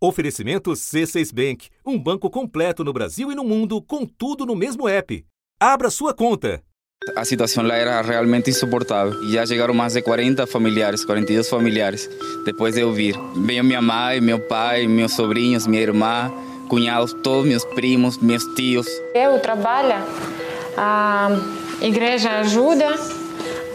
Oferecimento C6 Bank, um banco completo no Brasil e no mundo, com tudo no mesmo app. Abra sua conta. A situação lá era realmente insuportável. E já chegaram mais de 40 familiares, 42 familiares, depois de eu vir. Veio minha mãe, meu pai, meus sobrinhos, minha irmã, cunhados, todos meus primos, meus tios. Eu trabalho, a igreja ajuda,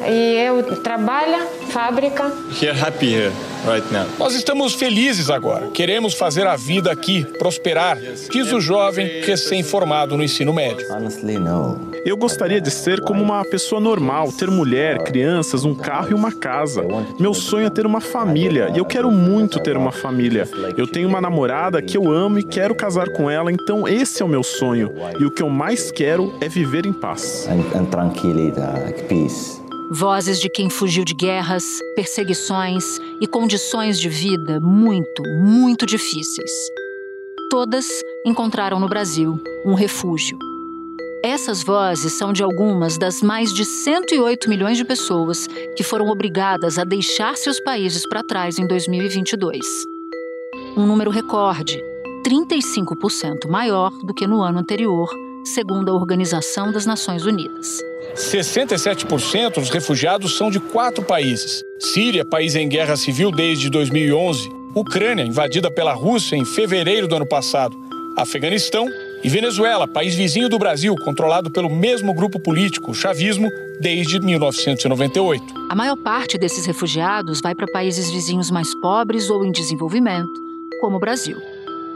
e eu trabalho, fábrica. We're happy here right now. Nós estamos felizes agora. Queremos fazer a vida aqui prosperar, diz o jovem recém-formado no ensino médio. Honestly, no. Eu gostaria de ser como uma pessoa normal, ter mulher, crianças, um carro e uma casa. Meu sonho é ter uma família e eu quero muito ter uma família. Eu tenho uma namorada que eu amo e quero casar com ela, então esse é o meu sonho. E o que eu mais quero é viver em paz. And, and tranquilidade, peace. Vozes de quem fugiu de guerras, perseguições e condições de vida muito, muito difíceis. Todas encontraram no Brasil um refúgio. Essas vozes são de algumas das mais de 108 milhões de pessoas que foram obrigadas a deixar seus países para trás em 2022. Um número recorde, 35% maior do que no ano anterior, segundo a Organização das Nações Unidas. 67% dos refugiados são de quatro países: Síria, país em guerra civil desde 2011, Ucrânia, invadida pela Rússia em fevereiro do ano passado, Afeganistão e Venezuela, país vizinho do Brasil, controlado pelo mesmo grupo político, o chavismo, desde 1998. A maior parte desses refugiados vai para países vizinhos mais pobres ou em desenvolvimento, como o Brasil.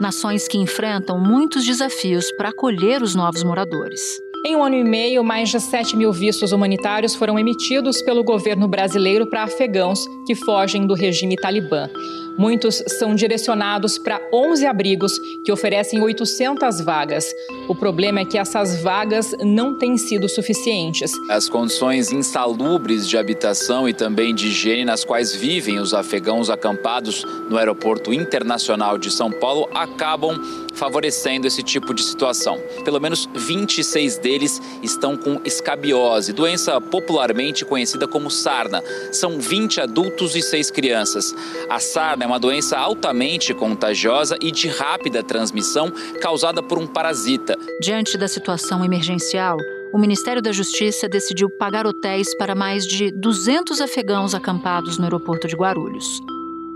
Nações que enfrentam muitos desafios para acolher os novos moradores. Em um ano e meio, mais de 7 mil vistos humanitários foram emitidos pelo governo brasileiro para afegãos que fogem do regime talibã. Muitos são direcionados para 11 abrigos que oferecem 800 vagas. O problema é que essas vagas não têm sido suficientes. As condições insalubres de habitação e também de higiene nas quais vivem os afegãos acampados no Aeroporto Internacional de São Paulo acabam favorecendo esse tipo de situação. Pelo menos 26 deles estão com escabiose, doença popularmente conhecida como sarna. São 20 adultos e 6 crianças. A sarna é uma doença altamente contagiosa e de rápida transmissão causada por um parasita. Diante da situação emergencial, o Ministério da Justiça decidiu pagar hotéis para mais de 200 afegãos acampados no aeroporto de Guarulhos.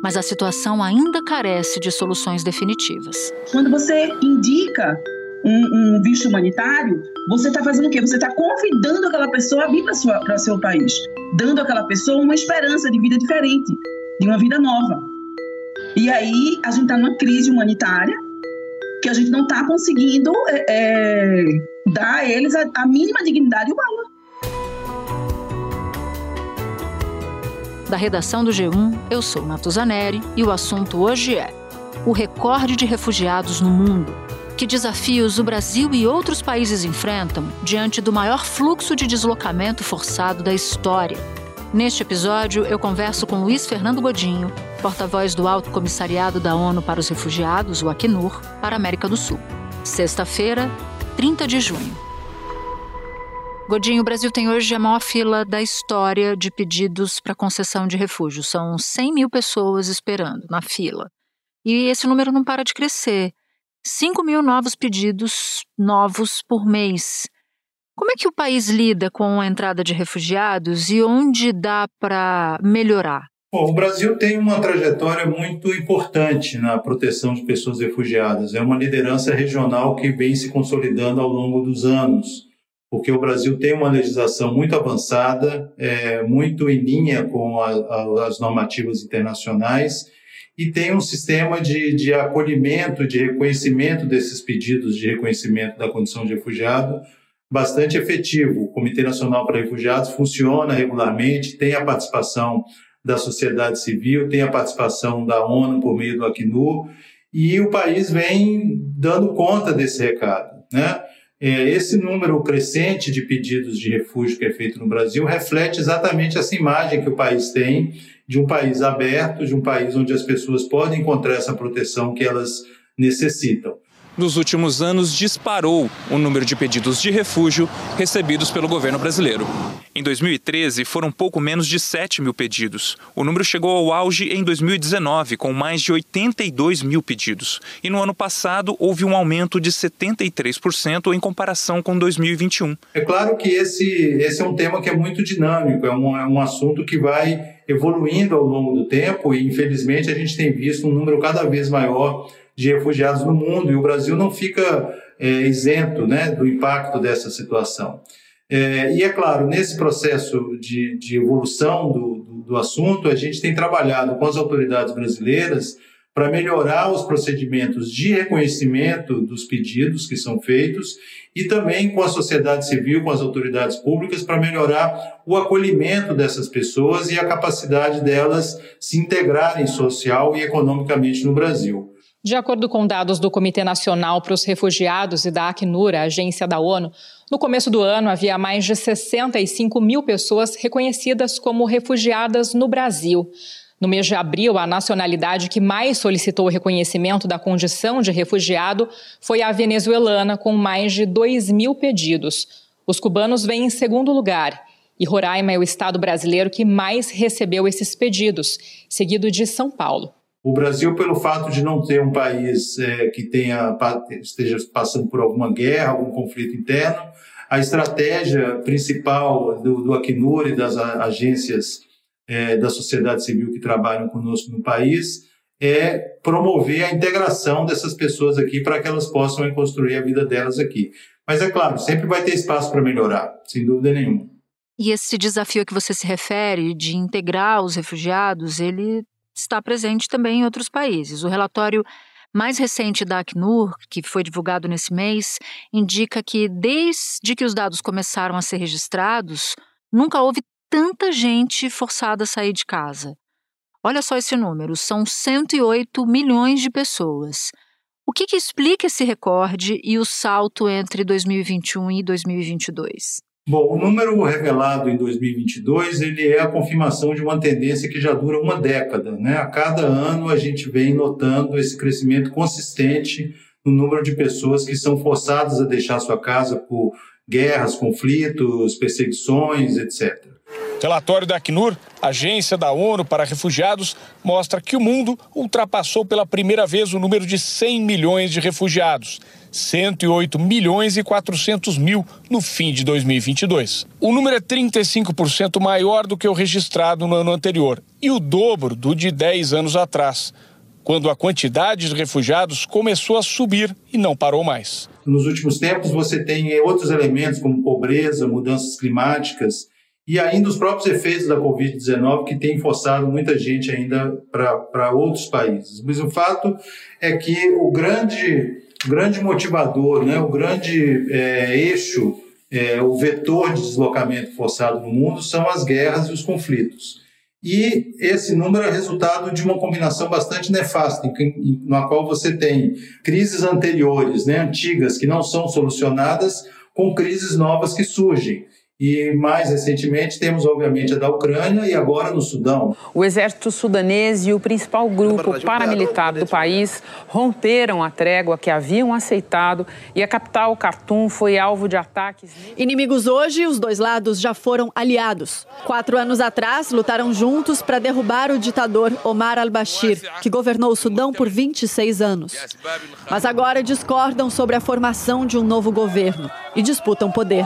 Mas a situação ainda carece de soluções definitivas. Quando você indica um, um visto humanitário, você está fazendo o quê? Você está convidando aquela pessoa a vir para o seu país, dando àquela pessoa uma esperança de vida diferente, de uma vida nova. E aí a gente está numa crise humanitária que a gente não está conseguindo é, é, dar a eles a, a mínima dignidade humana. Da redação do G1, eu sou Natuzaneri e o assunto hoje é o recorde de refugiados no mundo. Que desafios o Brasil e outros países enfrentam diante do maior fluxo de deslocamento forçado da história? Neste episódio, eu converso com Luiz Fernando Godinho, porta-voz do Alto Comissariado da ONU para os Refugiados, o Acnur, para a América do Sul. Sexta-feira, 30 de junho. Godinho, o Brasil tem hoje a maior fila da história de pedidos para concessão de refúgio. São 100 mil pessoas esperando na fila. E esse número não para de crescer. 5 mil novos pedidos novos por mês. Como é que o país lida com a entrada de refugiados e onde dá para melhorar? Bom, o Brasil tem uma trajetória muito importante na proteção de pessoas refugiadas. É uma liderança regional que vem se consolidando ao longo dos anos porque o Brasil tem uma legislação muito avançada, é, muito em linha com a, a, as normativas internacionais e tem um sistema de, de acolhimento, de reconhecimento desses pedidos de reconhecimento da condição de refugiado bastante efetivo. O Comitê Nacional para Refugiados funciona regularmente, tem a participação da sociedade civil, tem a participação da ONU por meio do Acnur, e o país vem dando conta desse recado, né? É, esse número crescente de pedidos de refúgio que é feito no Brasil reflete exatamente essa imagem que o país tem de um país aberto, de um país onde as pessoas podem encontrar essa proteção que elas necessitam. Nos últimos anos disparou o número de pedidos de refúgio recebidos pelo governo brasileiro. Em 2013, foram pouco menos de 7 mil pedidos. O número chegou ao auge em 2019, com mais de 82 mil pedidos. E no ano passado, houve um aumento de 73% em comparação com 2021. É claro que esse, esse é um tema que é muito dinâmico, é um, é um assunto que vai evoluindo ao longo do tempo e, infelizmente, a gente tem visto um número cada vez maior de refugiados no mundo e o Brasil não fica é, isento né, do impacto dessa situação. É, e é claro, nesse processo de, de evolução do, do, do assunto, a gente tem trabalhado com as autoridades brasileiras para melhorar os procedimentos de reconhecimento dos pedidos que são feitos e também com a sociedade civil, com as autoridades públicas, para melhorar o acolhimento dessas pessoas e a capacidade delas se integrarem social e economicamente no Brasil. De acordo com dados do Comitê Nacional para os Refugiados e da Acnur, a agência da ONU, no começo do ano havia mais de 65 mil pessoas reconhecidas como refugiadas no Brasil. No mês de abril, a nacionalidade que mais solicitou o reconhecimento da condição de refugiado foi a venezuelana, com mais de 2 mil pedidos. Os cubanos vêm em segundo lugar. E Roraima é o estado brasileiro que mais recebeu esses pedidos, seguido de São Paulo. O Brasil, pelo fato de não ter um país é, que tenha, esteja passando por alguma guerra, algum conflito interno, a estratégia principal do, do Acnur e das agências é, da sociedade civil que trabalham conosco no país é promover a integração dessas pessoas aqui para que elas possam construir a vida delas aqui. Mas é claro, sempre vai ter espaço para melhorar, sem dúvida nenhuma. E esse desafio que você se refere de integrar os refugiados, ele está presente também em outros países. O relatório mais recente da Acnur, que foi divulgado nesse mês, indica que desde que os dados começaram a ser registrados, nunca houve tanta gente forçada a sair de casa. Olha só esse número, são 108 milhões de pessoas. O que, que explica esse recorde e o salto entre 2021 e 2022? Bom, o número revelado em 2022 ele é a confirmação de uma tendência que já dura uma década. Né? A cada ano a gente vem notando esse crescimento consistente no número de pessoas que são forçadas a deixar sua casa por guerras, conflitos, perseguições, etc. Relatório da Acnur, agência da ONU para refugiados, mostra que o mundo ultrapassou pela primeira vez o número de 100 milhões de refugiados. 108 milhões e 400 mil no fim de 2022. O número é 35% maior do que o registrado no ano anterior e o dobro do de 10 anos atrás, quando a quantidade de refugiados começou a subir e não parou mais. Nos últimos tempos, você tem outros elementos como pobreza, mudanças climáticas e ainda os próprios efeitos da Covid-19 que têm forçado muita gente ainda para outros países. Mas o fato é que o grande grande motivador, né, o grande é, eixo, é, o vetor de deslocamento forçado no mundo são as guerras e os conflitos. E esse número é resultado de uma combinação bastante nefasta, em, na qual você tem crises anteriores, né, antigas, que não são solucionadas, com crises novas que surgem. E mais recentemente temos, obviamente, a da Ucrânia e agora no Sudão. O exército sudanês e o principal grupo paramilitar do país romperam a trégua que haviam aceitado e a capital, Khartoum, foi alvo de ataques. Inimigos hoje, os dois lados já foram aliados. Quatro anos atrás, lutaram juntos para derrubar o ditador Omar al-Bashir, que governou o Sudão por 26 anos. Mas agora discordam sobre a formação de um novo governo e disputam poder.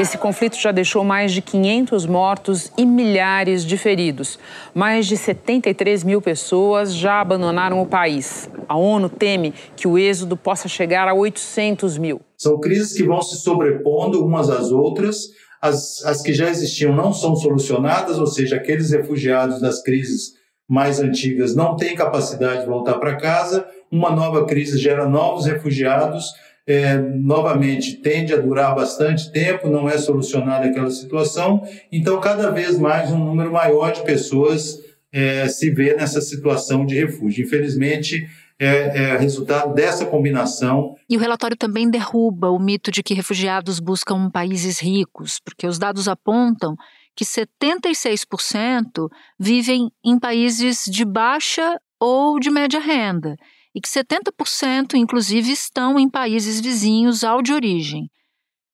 Esse conflito já deixou mais de 500 mortos e milhares de feridos. Mais de 73 mil pessoas já abandonaram o país. A ONU teme que o êxodo possa chegar a 800 mil. São crises que vão se sobrepondo umas às outras. As, as que já existiam não são solucionadas, ou seja, aqueles refugiados das crises mais antigas não têm capacidade de voltar para casa. Uma nova crise gera novos refugiados é, novamente tende a durar bastante tempo, não é solucionada aquela situação, então cada vez mais um número maior de pessoas é, se vê nessa situação de refúgio. Infelizmente, é, é, resultado dessa combinação. E o relatório também derruba o mito de que refugiados buscam países ricos, porque os dados apontam que 76% vivem em países de baixa ou de média renda e que 70%, inclusive, estão em países vizinhos ao de origem.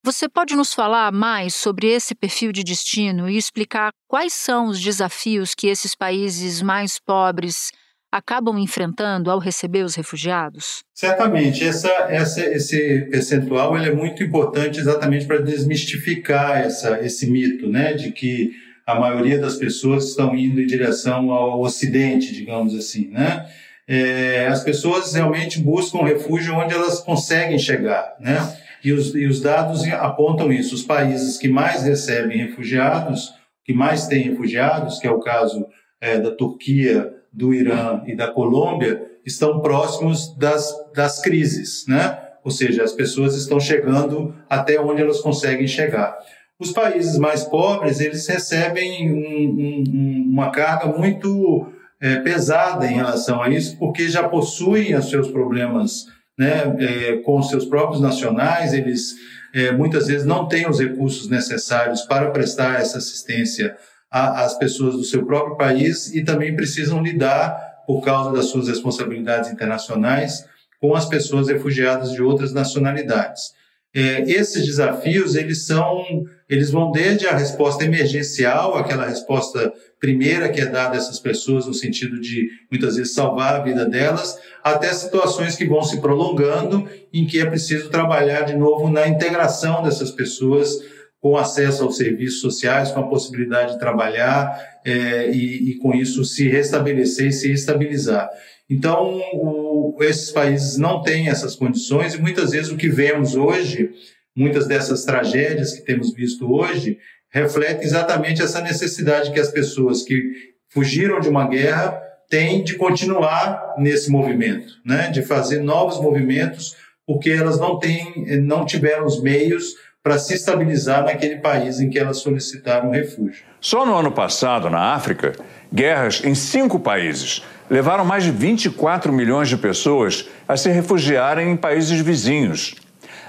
Você pode nos falar mais sobre esse perfil de destino e explicar quais são os desafios que esses países mais pobres acabam enfrentando ao receber os refugiados? Certamente. Essa, essa, esse percentual ele é muito importante exatamente para desmistificar essa, esse mito né, de que a maioria das pessoas estão indo em direção ao Ocidente, digamos assim. Né? É, as pessoas realmente buscam refúgio onde elas conseguem chegar. Né? E, os, e os dados apontam isso. Os países que mais recebem refugiados, que mais têm refugiados, que é o caso é, da Turquia, do Irã e da Colômbia estão próximos das, das crises, né? Ou seja, as pessoas estão chegando até onde elas conseguem chegar. Os países mais pobres, eles recebem um, um, uma carga muito é, pesada em relação a isso, porque já possuem os seus problemas né, é, com os seus próprios nacionais, eles é, muitas vezes não têm os recursos necessários para prestar essa assistência às pessoas do seu próprio país e também precisam lidar, por causa das suas responsabilidades internacionais, com as pessoas refugiadas de outras nacionalidades. É, esses desafios eles são eles vão desde a resposta emergencial aquela resposta primeira que é dada a essas pessoas no sentido de muitas vezes salvar a vida delas até situações que vão se prolongando em que é preciso trabalhar de novo na integração dessas pessoas com acesso aos serviços sociais, com a possibilidade de trabalhar é, e, e, com isso se restabelecer e se estabilizar. Então, o, esses países não têm essas condições e muitas vezes o que vemos hoje, muitas dessas tragédias que temos visto hoje, refletem exatamente essa necessidade que as pessoas que fugiram de uma guerra têm de continuar nesse movimento, né? de fazer novos movimentos, porque elas não têm, não tiveram os meios para se estabilizar naquele país em que elas solicitaram refúgio. Só no ano passado, na África, guerras em cinco países levaram mais de 24 milhões de pessoas a se refugiarem em países vizinhos.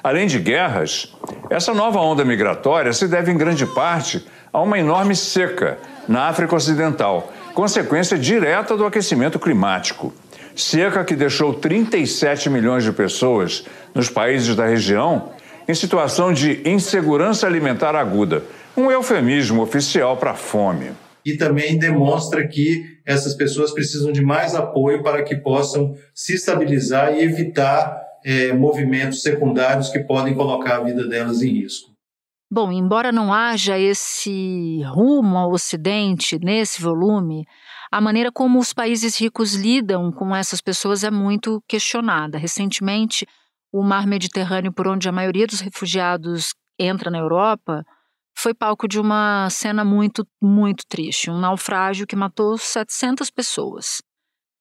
Além de guerras, essa nova onda migratória se deve em grande parte a uma enorme seca na África Ocidental, consequência direta do aquecimento climático. Seca que deixou 37 milhões de pessoas nos países da região em situação de insegurança alimentar aguda, um eufemismo oficial para fome. E também demonstra que essas pessoas precisam de mais apoio para que possam se estabilizar e evitar é, movimentos secundários que podem colocar a vida delas em risco. Bom, embora não haja esse rumo ao Ocidente nesse volume, a maneira como os países ricos lidam com essas pessoas é muito questionada. Recentemente, o mar Mediterrâneo, por onde a maioria dos refugiados entra na Europa, foi palco de uma cena muito, muito triste, um naufrágio que matou 700 pessoas.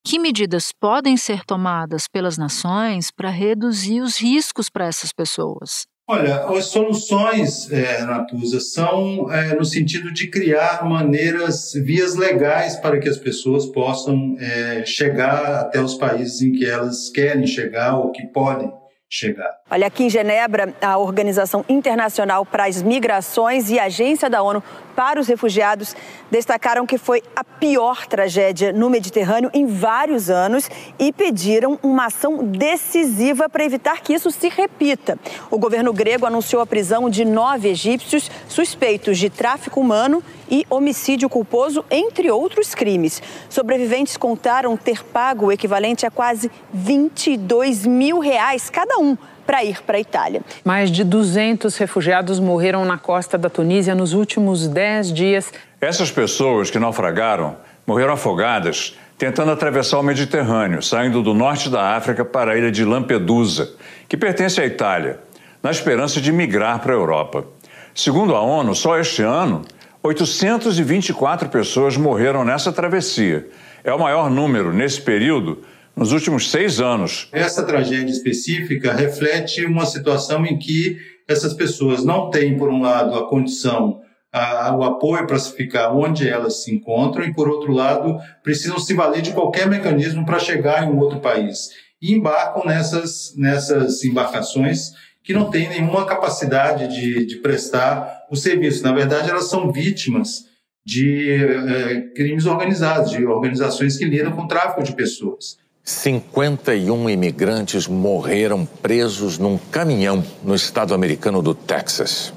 Que medidas podem ser tomadas pelas nações para reduzir os riscos para essas pessoas? Olha, as soluções, é, Natuza, são é, no sentido de criar maneiras, vias legais para que as pessoas possam é, chegar até os países em que elas querem chegar ou que podem chegar. Olha, aqui em Genebra, a Organização Internacional para as Migrações e a Agência da ONU para os Refugiados destacaram que foi a pior tragédia no Mediterrâneo em vários anos e pediram uma ação decisiva para evitar que isso se repita. O governo grego anunciou a prisão de nove egípcios suspeitos de tráfico humano e homicídio culposo, entre outros crimes. Sobreviventes contaram ter pago o equivalente a quase 22 mil reais cada um para ir para a Itália. Mais de 200 refugiados morreram na costa da Tunísia nos últimos 10 dias. Essas pessoas que naufragaram morreram afogadas tentando atravessar o Mediterrâneo, saindo do norte da África para a ilha de Lampedusa, que pertence à Itália, na esperança de migrar para a Europa. Segundo a ONU, só este ano, 824 pessoas morreram nessa travessia. É o maior número nesse período nos últimos seis anos. Essa tragédia específica reflete uma situação em que essas pessoas não têm, por um lado, a condição, a, o apoio para se ficar onde elas se encontram, e, por outro lado, precisam se valer de qualquer mecanismo para chegar em um outro país. E embarcam nessas, nessas embarcações que não têm nenhuma capacidade de, de prestar o serviço. Na verdade, elas são vítimas de é, crimes organizados, de organizações que lidam com tráfico de pessoas. 51 imigrantes morreram presos num caminhão no estado americano do Texas.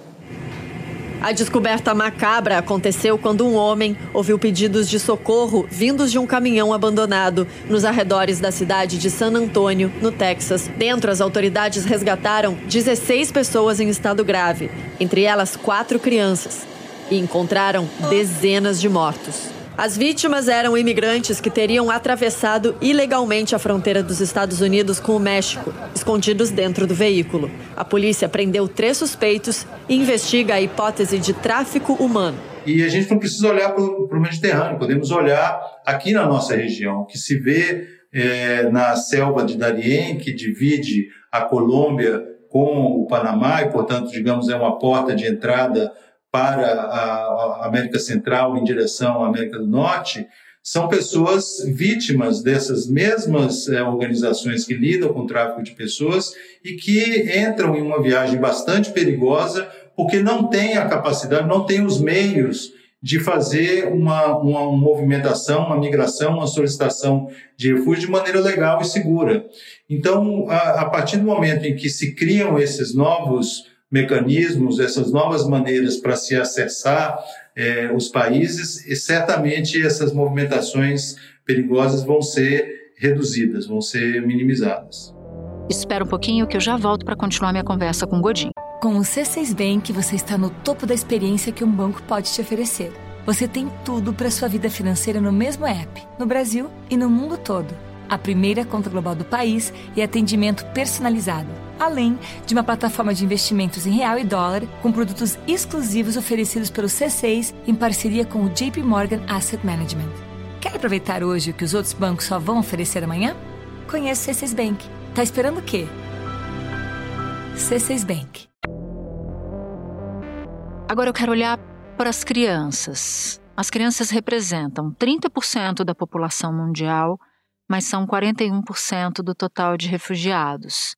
A descoberta macabra aconteceu quando um homem ouviu pedidos de socorro vindos de um caminhão abandonado nos arredores da cidade de San Antônio, no Texas. Dentro, as autoridades resgataram 16 pessoas em estado grave, entre elas quatro crianças, e encontraram dezenas de mortos. As vítimas eram imigrantes que teriam atravessado ilegalmente a fronteira dos Estados Unidos com o México, escondidos dentro do veículo. A polícia prendeu três suspeitos e investiga a hipótese de tráfico humano. E a gente não precisa olhar para o Mediterrâneo, podemos olhar aqui na nossa região, que se vê é, na selva de Darién, que divide a Colômbia com o Panamá e, portanto, digamos, é uma porta de entrada para a América Central em direção à América do Norte, são pessoas vítimas dessas mesmas é, organizações que lidam com o tráfico de pessoas e que entram em uma viagem bastante perigosa porque não têm a capacidade, não têm os meios de fazer uma, uma, movimentação, uma migração, uma solicitação de refúgio de maneira legal e segura. Então, a, a partir do momento em que se criam esses novos mecanismos, essas novas maneiras para se acessar é, os países, e certamente essas movimentações perigosas vão ser reduzidas, vão ser minimizadas. Espera um pouquinho que eu já volto para continuar minha conversa com o Godinho. Com o C6 Bank, você está no topo da experiência que um banco pode te oferecer. Você tem tudo para sua vida financeira no mesmo app, no Brasil e no mundo todo. A primeira conta global do país e atendimento personalizado além de uma plataforma de investimentos em real e dólar com produtos exclusivos oferecidos pelo C6 em parceria com o JP Morgan Asset Management. Quer aproveitar hoje o que os outros bancos só vão oferecer amanhã? Conheça o C6 Bank. Tá esperando o quê? C6 Bank. Agora eu quero olhar para as crianças. As crianças representam 30% da população mundial, mas são 41% do total de refugiados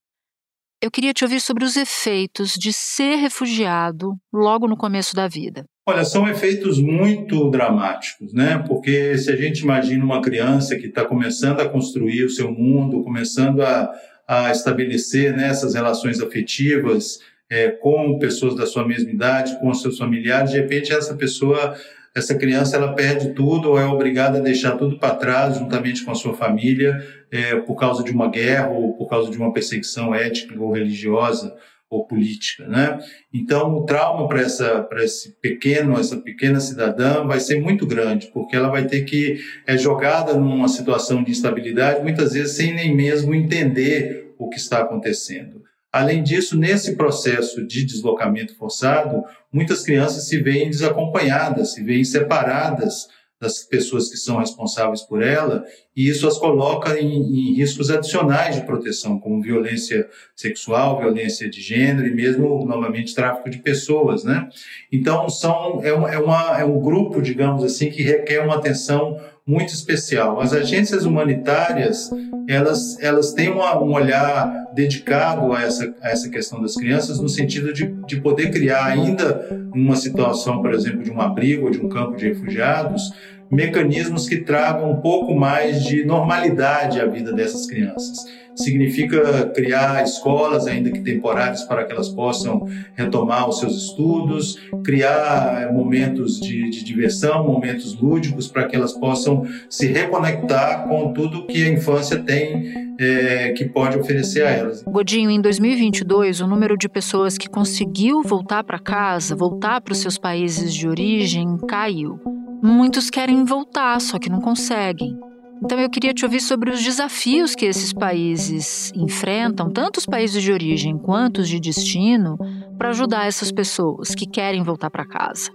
eu queria te ouvir sobre os efeitos de ser refugiado logo no começo da vida. Olha, são efeitos muito dramáticos, né? Porque se a gente imagina uma criança que está começando a construir o seu mundo, começando a, a estabelecer né, essas relações afetivas é, com pessoas da sua mesma idade, com seus familiares, de repente essa pessoa essa criança ela perde tudo ou é obrigada a deixar tudo para trás juntamente com a sua família é, por causa de uma guerra ou por causa de uma perseguição étnica ou religiosa ou política, né? Então o trauma para essa para esse pequeno essa pequena cidadã vai ser muito grande porque ela vai ter que é jogada numa situação de instabilidade muitas vezes sem nem mesmo entender o que está acontecendo. Além disso, nesse processo de deslocamento forçado, muitas crianças se veem desacompanhadas, se veem separadas das pessoas que são responsáveis por ela, e isso as coloca em, em, riscos adicionais de proteção, como violência sexual, violência de gênero e mesmo, novamente, tráfico de pessoas, né? Então, são, é, é, uma, é um grupo, digamos assim, que requer uma atenção muito especial. As agências humanitárias, elas, elas têm uma, um olhar dedicado a essa, a essa questão das crianças, no sentido de, de poder criar ainda uma situação, por exemplo, de um abrigo ou de um campo de refugiados, mecanismos que tragam um pouco mais de normalidade à vida dessas crianças. Significa criar escolas, ainda que temporárias, para que elas possam retomar os seus estudos, criar momentos de, de diversão, momentos lúdicos, para que elas possam se reconectar com tudo que a infância tem é, que pode oferecer a elas. Godinho, em 2022, o número de pessoas que conseguiu voltar para casa, voltar para os seus países de origem, caiu. Muitos querem voltar, só que não conseguem. Então eu queria te ouvir sobre os desafios que esses países enfrentam, tanto os países de origem quanto os de destino, para ajudar essas pessoas que querem voltar para casa.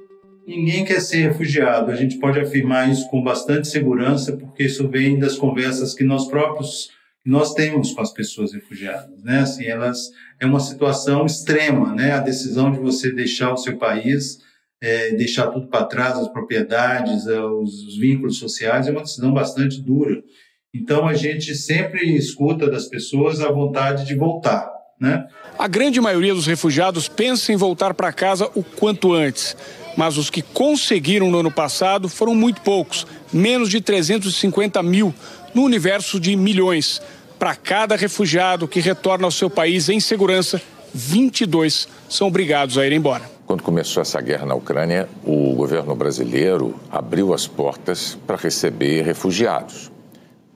Ninguém quer ser refugiado. A gente pode afirmar isso com bastante segurança, porque isso vem das conversas que nós próprios nós temos com as pessoas refugiadas, né? Assim, elas é uma situação extrema, né? A decisão de você deixar o seu país é, deixar tudo para trás, as propriedades, é, os, os, vínculos sociais, é uma decisão bastante dura. Então a gente sempre escuta das pessoas a vontade de voltar. Né? A grande maioria dos refugiados pensa em voltar para casa o quanto antes, mas os que conseguiram no ano passado foram muito poucos, menos de 350 mil, no universo de milhões. Para cada refugiado que retorna ao seu país em segurança, 22 são obrigados a ir embora. Quando começou essa guerra na Ucrânia, o governo brasileiro abriu as portas para receber refugiados.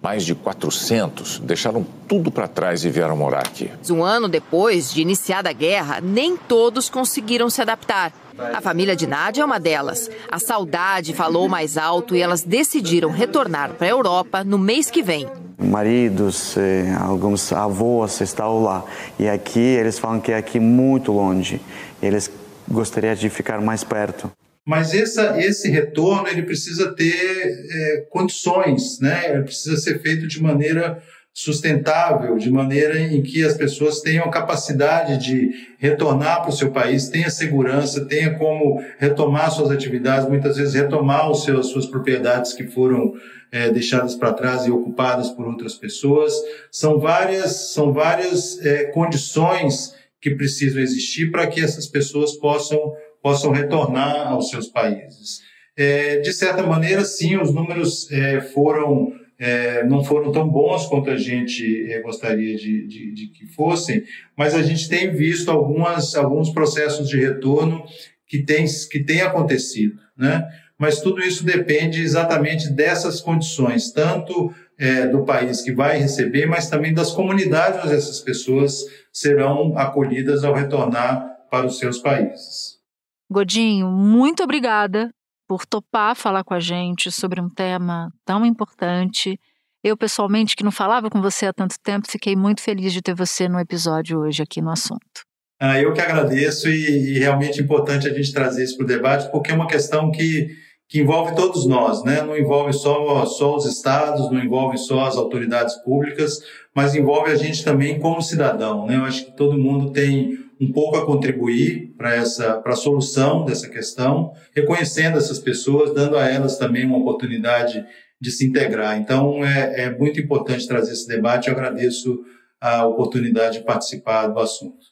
Mais de 400 deixaram tudo para trás e vieram morar aqui. Um ano depois de iniciada a guerra, nem todos conseguiram se adaptar. A família de Nádia é uma delas. A saudade falou mais alto e elas decidiram retornar para a Europa no mês que vem. Maridos, eh, alguns avós estão lá. E aqui eles falam que é aqui muito longe. Eles gostariam de ficar mais perto. Mas essa, esse retorno ele precisa ter é, condições, né? Ele precisa ser feito de maneira sustentável, de maneira em que as pessoas tenham capacidade de retornar para o seu país, tenha segurança, tenha como retomar suas atividades, muitas vezes retomar os seus, as suas propriedades que foram é, deixadas para trás e ocupadas por outras pessoas. São várias, são várias é, condições que precisam existir para que essas pessoas possam possam retornar aos seus países. É, de certa maneira, sim, os números é, foram é, não foram tão bons quanto a gente é, gostaria de, de, de, que fossem, mas a gente tem visto algumas, alguns processos de retorno que têm que tem acontecido, né? Mas tudo isso depende exatamente dessas condições, tanto é, do país que vai receber, mas também das comunidades onde essas pessoas serão acolhidas ao retornar para os seus países. Godinho, muito obrigada por topar falar com a gente sobre um tema tão importante. Eu, pessoalmente, que não falava com você há tanto tempo, fiquei muito feliz de ter você no episódio hoje aqui no assunto. Ah, eu que agradeço e, e realmente é importante a gente trazer isso para o debate, porque é uma questão que, que envolve todos nós, né? não envolve só, só os estados, não envolve só as autoridades públicas, mas envolve a gente também como cidadão. Né? Eu acho que todo mundo tem um pouco a contribuir para essa para a solução dessa questão, reconhecendo essas pessoas, dando a elas também uma oportunidade de se integrar. Então é, é muito importante trazer esse debate. Eu agradeço a oportunidade de participar do assunto.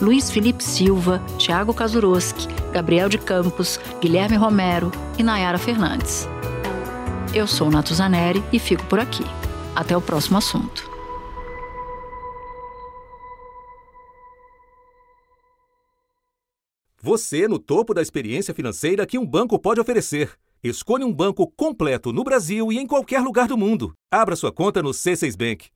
Luiz Felipe Silva, Tiago Kazuroski, Gabriel de Campos, Guilherme Romero e Nayara Fernandes. Eu sou Nato Zaneri e fico por aqui. Até o próximo assunto. Você no topo da experiência financeira que um banco pode oferecer. Escolha um banco completo no Brasil e em qualquer lugar do mundo. Abra sua conta no C6 Bank.